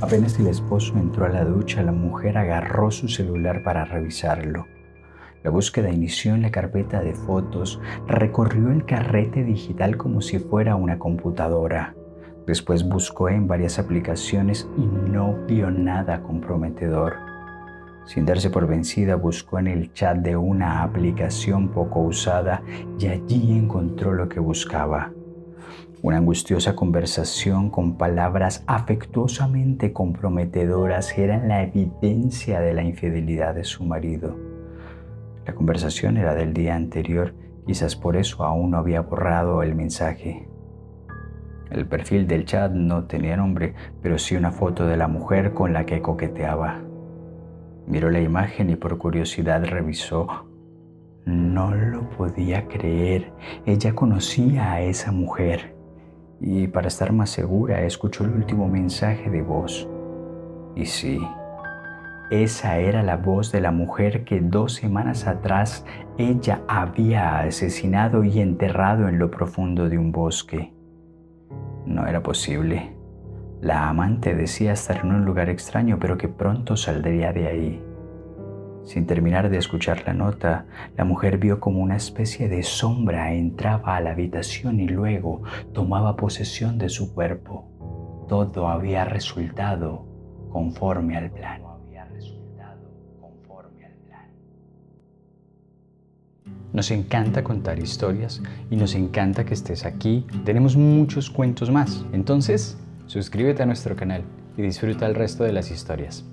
Apenas el esposo entró a la ducha, la mujer agarró su celular para revisarlo. La búsqueda inició en la carpeta de fotos, recorrió el carrete digital como si fuera una computadora. Después buscó en varias aplicaciones y no vio nada comprometedor. Sin darse por vencida, buscó en el chat de una aplicación poco usada y allí encontró lo que buscaba. Una angustiosa conversación con palabras afectuosamente comprometedoras era la evidencia de la infidelidad de su marido. La conversación era del día anterior, quizás por eso aún no había borrado el mensaje. El perfil del chat no tenía nombre, pero sí una foto de la mujer con la que coqueteaba. Miró la imagen y por curiosidad revisó. No lo podía creer. Ella conocía a esa mujer. Y para estar más segura, escuchó el último mensaje de voz. Y sí, esa era la voz de la mujer que dos semanas atrás ella había asesinado y enterrado en lo profundo de un bosque. No era posible. La amante decía estar en un lugar extraño, pero que pronto saldría de ahí. Sin terminar de escuchar la nota, la mujer vio como una especie de sombra entraba a la habitación y luego tomaba posesión de su cuerpo. Todo había resultado conforme al plan. Nos encanta contar historias y nos encanta que estés aquí. Tenemos muchos cuentos más. Entonces, suscríbete a nuestro canal y disfruta el resto de las historias.